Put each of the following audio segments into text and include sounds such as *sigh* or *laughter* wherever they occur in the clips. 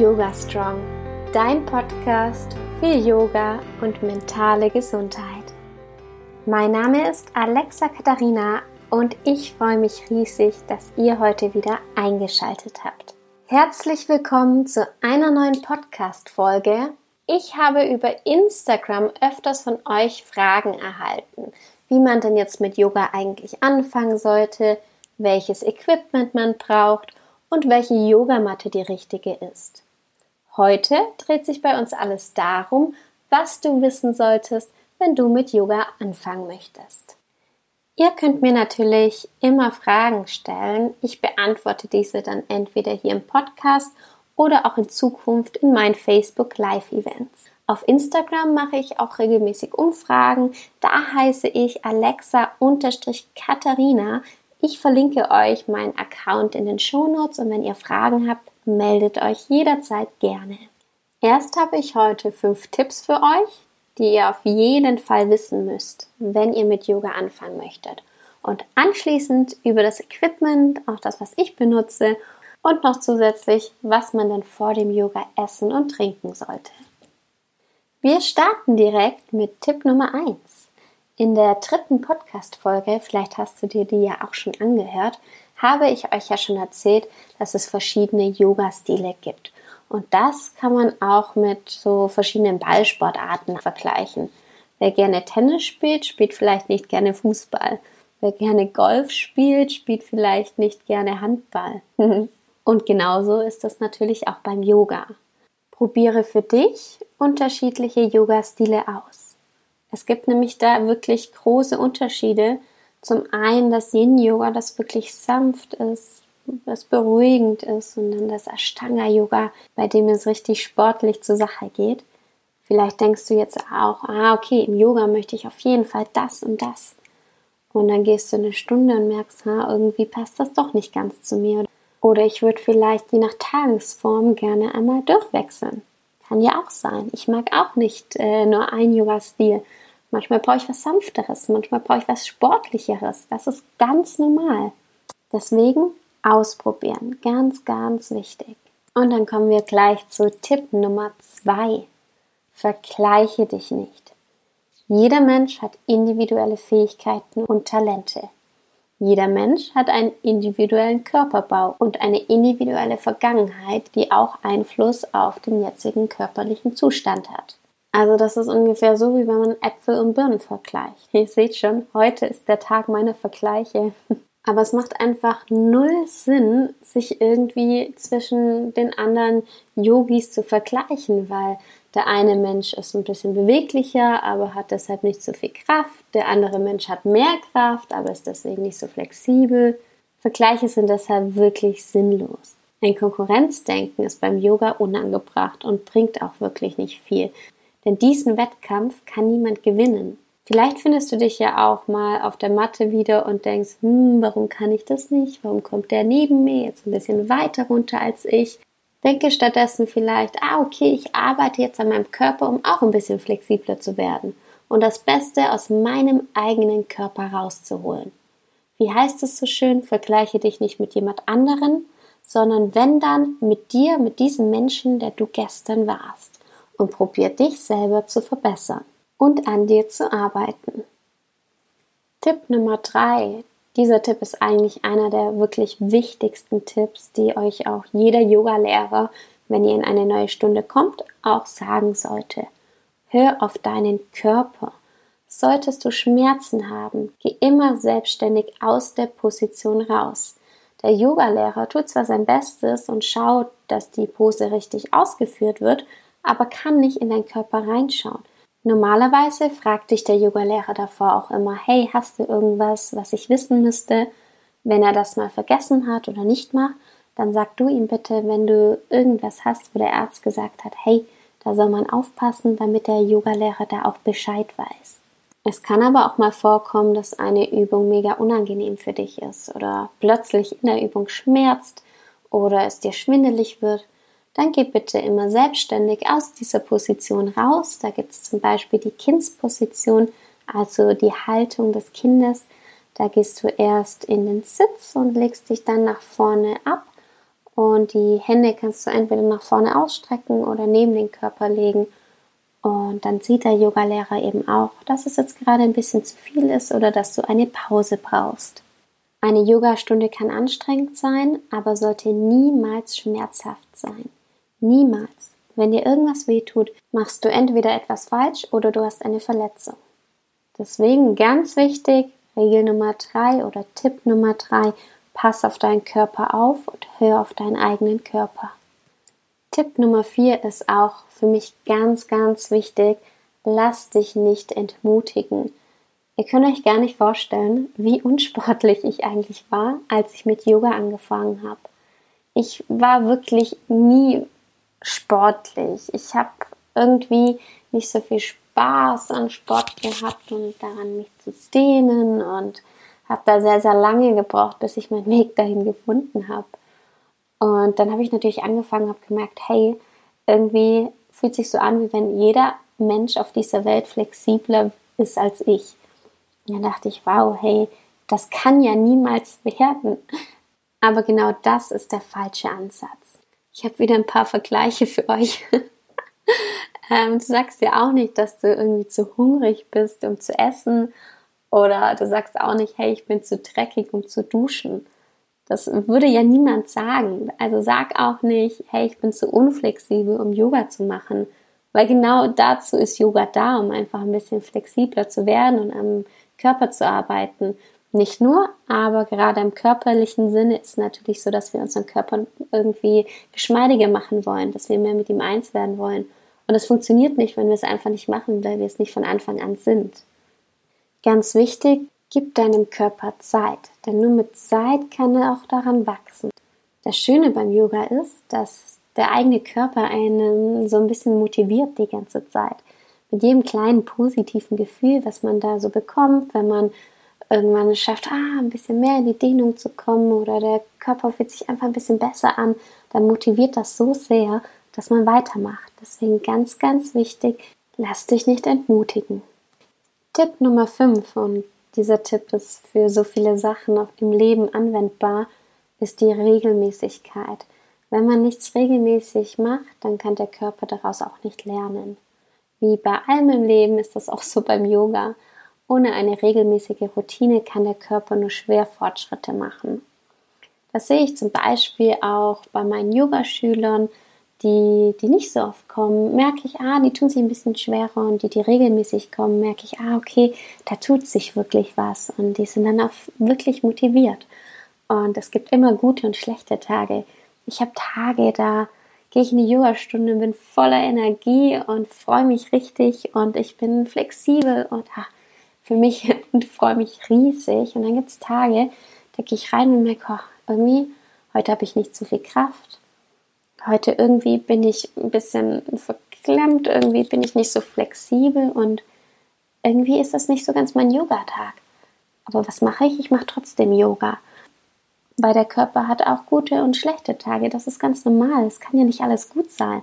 Yoga Strong, dein Podcast für Yoga und mentale Gesundheit. Mein Name ist Alexa Katharina und ich freue mich riesig, dass ihr heute wieder eingeschaltet habt. Herzlich willkommen zu einer neuen Podcast-Folge. Ich habe über Instagram öfters von euch Fragen erhalten, wie man denn jetzt mit Yoga eigentlich anfangen sollte, welches Equipment man braucht und welche Yogamatte die richtige ist. Heute dreht sich bei uns alles darum, was du wissen solltest, wenn du mit Yoga anfangen möchtest. Ihr könnt mir natürlich immer Fragen stellen. Ich beantworte diese dann entweder hier im Podcast oder auch in Zukunft in meinen Facebook Live Events. Auf Instagram mache ich auch regelmäßig Umfragen. Da heiße ich Alexa-Katharina. Ich verlinke euch meinen Account in den Shownotes und wenn ihr Fragen habt, meldet euch jederzeit gerne. Erst habe ich heute fünf Tipps für euch, die ihr auf jeden Fall wissen müsst, wenn ihr mit Yoga anfangen möchtet. Und anschließend über das Equipment, auch das, was ich benutze, und noch zusätzlich, was man denn vor dem Yoga essen und trinken sollte. Wir starten direkt mit Tipp Nummer 1. In der dritten Podcast-Folge, vielleicht hast du dir die ja auch schon angehört, habe ich euch ja schon erzählt, dass es verschiedene Yoga-Stile gibt. Und das kann man auch mit so verschiedenen Ballsportarten vergleichen. Wer gerne Tennis spielt, spielt vielleicht nicht gerne Fußball. Wer gerne Golf spielt, spielt vielleicht nicht gerne Handball. *laughs* Und genauso ist das natürlich auch beim Yoga. Probiere für dich unterschiedliche Yoga-Stile aus. Es gibt nämlich da wirklich große Unterschiede. Zum einen das Yin-Yoga, das wirklich sanft ist, das beruhigend ist und dann das Ashtanga-Yoga, bei dem es richtig sportlich zur Sache geht. Vielleicht denkst du jetzt auch, ah, okay, im Yoga möchte ich auf jeden Fall das und das. Und dann gehst du eine Stunde und merkst, ha, irgendwie passt das doch nicht ganz zu mir. Oder ich würde vielleicht je nach Tagesform gerne einmal durchwechseln. Kann ja auch sein. Ich mag auch nicht äh, nur ein Yoga-Stil. Manchmal brauche ich was Sanfteres, manchmal brauche ich was Sportlicheres. Das ist ganz normal. Deswegen ausprobieren. Ganz, ganz wichtig. Und dann kommen wir gleich zu Tipp Nummer zwei. Vergleiche dich nicht. Jeder Mensch hat individuelle Fähigkeiten und Talente. Jeder Mensch hat einen individuellen Körperbau und eine individuelle Vergangenheit, die auch Einfluss auf den jetzigen körperlichen Zustand hat. Also das ist ungefähr so, wie wenn man Äpfel und Birnen vergleicht. *laughs* Ihr seht schon, heute ist der Tag meiner Vergleiche. *laughs* Aber es macht einfach null Sinn, sich irgendwie zwischen den anderen Yogis zu vergleichen, weil der eine Mensch ist ein bisschen beweglicher, aber hat deshalb nicht so viel Kraft. Der andere Mensch hat mehr Kraft, aber ist deswegen nicht so flexibel. Vergleiche sind deshalb wirklich sinnlos. Ein Konkurrenzdenken ist beim Yoga unangebracht und bringt auch wirklich nicht viel. Denn diesen Wettkampf kann niemand gewinnen. Vielleicht findest du dich ja auch mal auf der Matte wieder und denkst, hm, warum kann ich das nicht? Warum kommt der neben mir jetzt ein bisschen weiter runter als ich? Denke stattdessen vielleicht, ah, okay, ich arbeite jetzt an meinem Körper, um auch ein bisschen flexibler zu werden und das Beste aus meinem eigenen Körper rauszuholen. Wie heißt es so schön? Vergleiche dich nicht mit jemand anderen, sondern wenn dann mit dir, mit diesem Menschen, der du gestern warst und probier dich selber zu verbessern und an dir zu arbeiten. Tipp Nummer drei. Dieser Tipp ist eigentlich einer der wirklich wichtigsten Tipps, die euch auch jeder Yoga-Lehrer, wenn ihr in eine neue Stunde kommt, auch sagen sollte. Hör auf deinen Körper. Solltest du Schmerzen haben, geh immer selbstständig aus der Position raus. Der Yogalehrer tut zwar sein Bestes und schaut, dass die Pose richtig ausgeführt wird, aber kann nicht in deinen Körper reinschauen. Normalerweise fragt dich der Yogalehrer davor auch immer, hey, hast du irgendwas, was ich wissen müsste? Wenn er das mal vergessen hat oder nicht macht, dann sag du ihm bitte, wenn du irgendwas hast, wo der Arzt gesagt hat, hey, da soll man aufpassen, damit der Yogalehrer da auch Bescheid weiß. Es kann aber auch mal vorkommen, dass eine Übung mega unangenehm für dich ist oder plötzlich in der Übung schmerzt oder es dir schwindelig wird dann geh bitte immer selbstständig aus dieser Position raus. Da gibt es zum Beispiel die Kindsposition, also die Haltung des Kindes. Da gehst du erst in den Sitz und legst dich dann nach vorne ab Und die Hände kannst du entweder nach vorne ausstrecken oder neben den Körper legen. Und dann sieht der Yogalehrer eben auch, dass es jetzt gerade ein bisschen zu viel ist oder dass du eine Pause brauchst. Eine Yogastunde kann anstrengend sein, aber sollte niemals schmerzhaft sein. Niemals. Wenn dir irgendwas wehtut, machst du entweder etwas falsch oder du hast eine Verletzung. Deswegen ganz wichtig, Regel Nummer drei oder Tipp Nummer drei, pass auf deinen Körper auf und hör auf deinen eigenen Körper. Tipp Nummer vier ist auch für mich ganz, ganz wichtig, lass dich nicht entmutigen. Ihr könnt euch gar nicht vorstellen, wie unsportlich ich eigentlich war, als ich mit Yoga angefangen habe. Ich war wirklich nie sportlich. Ich habe irgendwie nicht so viel Spaß an Sport gehabt und daran mich zu dehnen und habe da sehr, sehr lange gebraucht, bis ich meinen Weg dahin gefunden habe. Und dann habe ich natürlich angefangen, habe gemerkt, hey, irgendwie fühlt sich so an, wie wenn jeder Mensch auf dieser Welt flexibler ist als ich. Und dann dachte ich, wow, hey, das kann ja niemals werden. Aber genau das ist der falsche Ansatz. Ich habe wieder ein paar Vergleiche für euch. *laughs* ähm, du sagst ja auch nicht, dass du irgendwie zu hungrig bist, um zu essen. Oder du sagst auch nicht, hey, ich bin zu dreckig, um zu duschen. Das würde ja niemand sagen. Also sag auch nicht, hey, ich bin zu unflexibel, um Yoga zu machen. Weil genau dazu ist Yoga da, um einfach ein bisschen flexibler zu werden und am Körper zu arbeiten. Nicht nur, aber gerade im körperlichen Sinne ist es natürlich so, dass wir unseren Körper irgendwie geschmeidiger machen wollen, dass wir mehr mit ihm eins werden wollen. Und das funktioniert nicht, wenn wir es einfach nicht machen, weil wir es nicht von Anfang an sind. Ganz wichtig, gib deinem Körper Zeit, denn nur mit Zeit kann er auch daran wachsen. Das Schöne beim Yoga ist, dass der eigene Körper einen so ein bisschen motiviert die ganze Zeit. Mit jedem kleinen positiven Gefühl, was man da so bekommt, wenn man irgendwann schafft, ah, ein bisschen mehr in die Dehnung zu kommen oder der Körper fühlt sich einfach ein bisschen besser an, dann motiviert das so sehr, dass man weitermacht. Deswegen ganz, ganz wichtig, lass dich nicht entmutigen. Tipp Nummer 5 und dieser Tipp ist für so viele Sachen im Leben anwendbar, ist die Regelmäßigkeit. Wenn man nichts regelmäßig macht, dann kann der Körper daraus auch nicht lernen. Wie bei allem im Leben ist das auch so beim Yoga. Ohne eine regelmäßige Routine kann der Körper nur schwer Fortschritte machen. Das sehe ich zum Beispiel auch bei meinen Yogaschülern, die, die nicht so oft kommen, merke ich, ah, die tun sich ein bisschen schwerer und die, die regelmäßig kommen, merke ich, ah, okay, da tut sich wirklich was und die sind dann auch wirklich motiviert. Und es gibt immer gute und schlechte Tage. Ich habe Tage, da gehe ich in die Yogastunde, bin voller Energie und freue mich richtig und ich bin flexibel und ah, für mich *laughs* und freue mich riesig. Und dann gibt es Tage, da gehe ich rein und merke, oh, irgendwie, heute habe ich nicht so viel Kraft. Heute irgendwie bin ich ein bisschen verklemmt, irgendwie bin ich nicht so flexibel und irgendwie ist das nicht so ganz mein Yoga-Tag. Aber was mache ich? Ich mache trotzdem Yoga. Weil der Körper hat auch gute und schlechte Tage. Das ist ganz normal. Es kann ja nicht alles gut sein.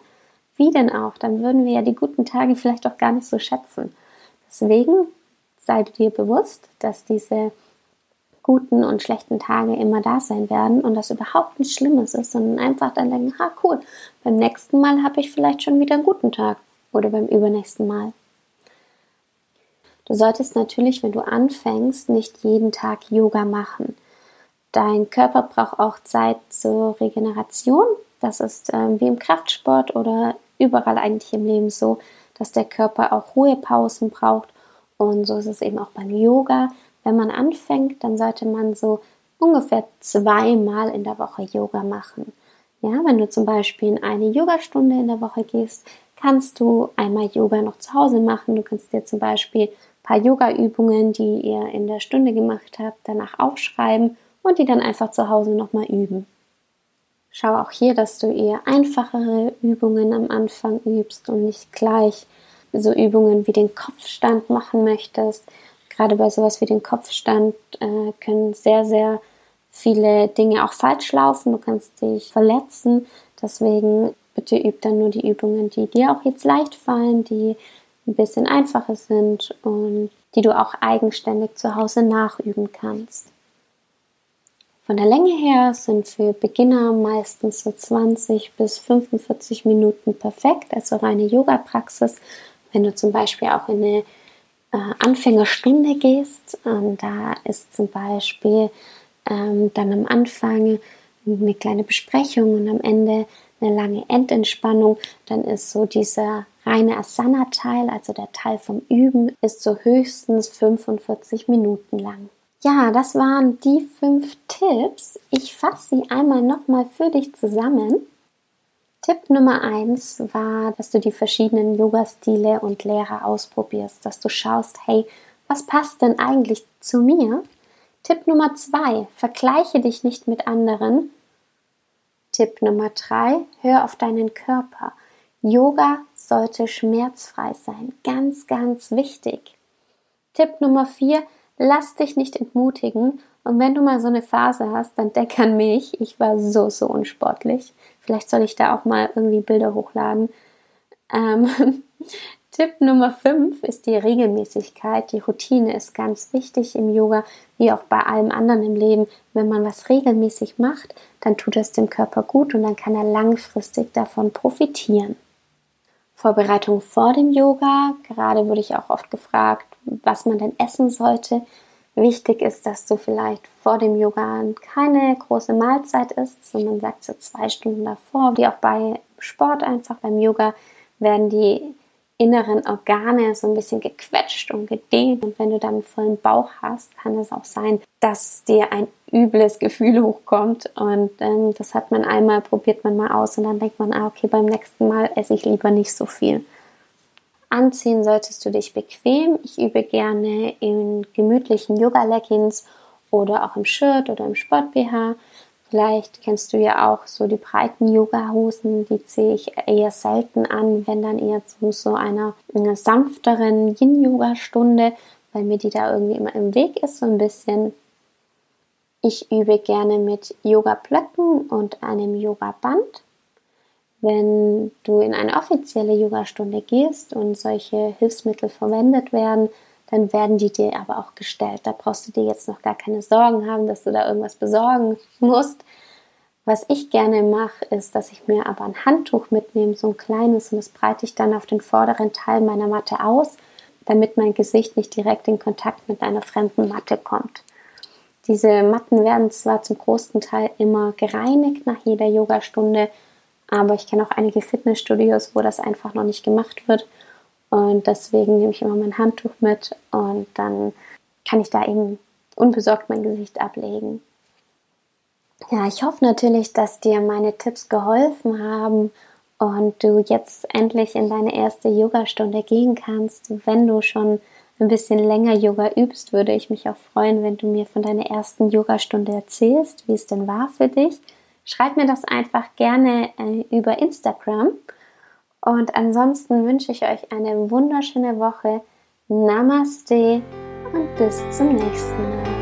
Wie denn auch? Dann würden wir ja die guten Tage vielleicht auch gar nicht so schätzen. Deswegen sei dir bewusst, dass diese guten und schlechten Tage immer da sein werden und das überhaupt nichts Schlimmes ist, sondern einfach dann denken, ha cool, beim nächsten Mal habe ich vielleicht schon wieder einen guten Tag oder beim übernächsten Mal. Du solltest natürlich, wenn du anfängst, nicht jeden Tag Yoga machen. Dein Körper braucht auch Zeit zur Regeneration. Das ist äh, wie im Kraftsport oder überall eigentlich im Leben so, dass der Körper auch Ruhepausen braucht und so ist es eben auch beim Yoga. Wenn man anfängt, dann sollte man so ungefähr zweimal in der Woche Yoga machen. Ja, wenn du zum Beispiel in eine Yogastunde in der Woche gehst, kannst du einmal Yoga noch zu Hause machen. Du kannst dir zum Beispiel ein paar Yoga-Übungen, die ihr in der Stunde gemacht habt, danach aufschreiben und die dann einfach zu Hause nochmal üben. Schau auch hier, dass du eher einfachere Übungen am Anfang übst und nicht gleich so Übungen wie den Kopfstand machen möchtest. Gerade bei sowas wie den Kopfstand äh, können sehr, sehr viele Dinge auch falsch laufen. Du kannst dich verletzen. Deswegen bitte üb dann nur die Übungen, die dir auch jetzt leicht fallen, die ein bisschen einfacher sind und die du auch eigenständig zu Hause nachüben kannst. Von der Länge her sind für Beginner meistens so 20 bis 45 Minuten perfekt, also reine Yoga-Praxis. Wenn du zum Beispiel auch in eine äh, Anfängerstunde gehst, ähm, da ist zum Beispiel ähm, dann am Anfang eine kleine Besprechung und am Ende eine lange Endentspannung, dann ist so dieser reine Asana-Teil, also der Teil vom Üben, ist so höchstens 45 Minuten lang. Ja, das waren die fünf Tipps. Ich fasse sie einmal nochmal für dich zusammen. Tipp Nummer eins war, dass du die verschiedenen Yoga-Stile und Lehrer ausprobierst, dass du schaust, hey, was passt denn eigentlich zu mir? Tipp Nummer zwei, vergleiche dich nicht mit anderen. Tipp Nummer drei, hör auf deinen Körper. Yoga sollte schmerzfrei sein. Ganz, ganz wichtig. Tipp Nummer vier, lass dich nicht entmutigen. Und wenn du mal so eine Phase hast, dann denk an mich. Ich war so, so unsportlich. Vielleicht soll ich da auch mal irgendwie Bilder hochladen. Ähm, *laughs* Tipp Nummer 5 ist die Regelmäßigkeit. Die Routine ist ganz wichtig im Yoga, wie auch bei allem anderen im Leben. Wenn man was regelmäßig macht, dann tut es dem Körper gut und dann kann er langfristig davon profitieren. Vorbereitung vor dem Yoga. Gerade wurde ich auch oft gefragt, was man denn essen sollte. Wichtig ist, dass du vielleicht vor dem Yoga keine große Mahlzeit isst, sondern sagt so zwei Stunden davor, wie auch bei Sport einfach. Beim Yoga werden die inneren Organe so ein bisschen gequetscht und gedehnt. Und wenn du dann vollen Bauch hast, kann es auch sein, dass dir ein übles Gefühl hochkommt. Und ähm, das hat man einmal, probiert man mal aus und dann denkt man, ah, okay, beim nächsten Mal esse ich lieber nicht so viel. Anziehen solltest du dich bequem. Ich übe gerne in gemütlichen Yoga-Leggings oder auch im Shirt oder im Sport-BH. Vielleicht kennst du ja auch so die breiten Yoga-Hosen, die ziehe ich eher selten an, wenn dann eher zu so einer, einer sanfteren Yin-Yoga-Stunde, weil mir die da irgendwie immer im Weg ist, so ein bisschen. Ich übe gerne mit Yoga-Blöcken und einem Yoga-Band. Wenn du in eine offizielle Yogastunde gehst und solche Hilfsmittel verwendet werden, dann werden die dir aber auch gestellt. Da brauchst du dir jetzt noch gar keine Sorgen haben, dass du da irgendwas besorgen *laughs* musst. Was ich gerne mache, ist, dass ich mir aber ein Handtuch mitnehme, so ein kleines, und das breite ich dann auf den vorderen Teil meiner Matte aus, damit mein Gesicht nicht direkt in Kontakt mit einer fremden Matte kommt. Diese Matten werden zwar zum großen Teil immer gereinigt nach jeder Yogastunde, aber ich kenne auch einige Fitnessstudios, wo das einfach noch nicht gemacht wird. Und deswegen nehme ich immer mein Handtuch mit und dann kann ich da eben unbesorgt mein Gesicht ablegen. Ja, ich hoffe natürlich, dass dir meine Tipps geholfen haben und du jetzt endlich in deine erste Yogastunde gehen kannst. Wenn du schon ein bisschen länger Yoga übst, würde ich mich auch freuen, wenn du mir von deiner ersten Yogastunde erzählst, wie es denn war für dich. Schreib mir das einfach gerne äh, über Instagram. Und ansonsten wünsche ich euch eine wunderschöne Woche. Namaste und bis zum nächsten Mal.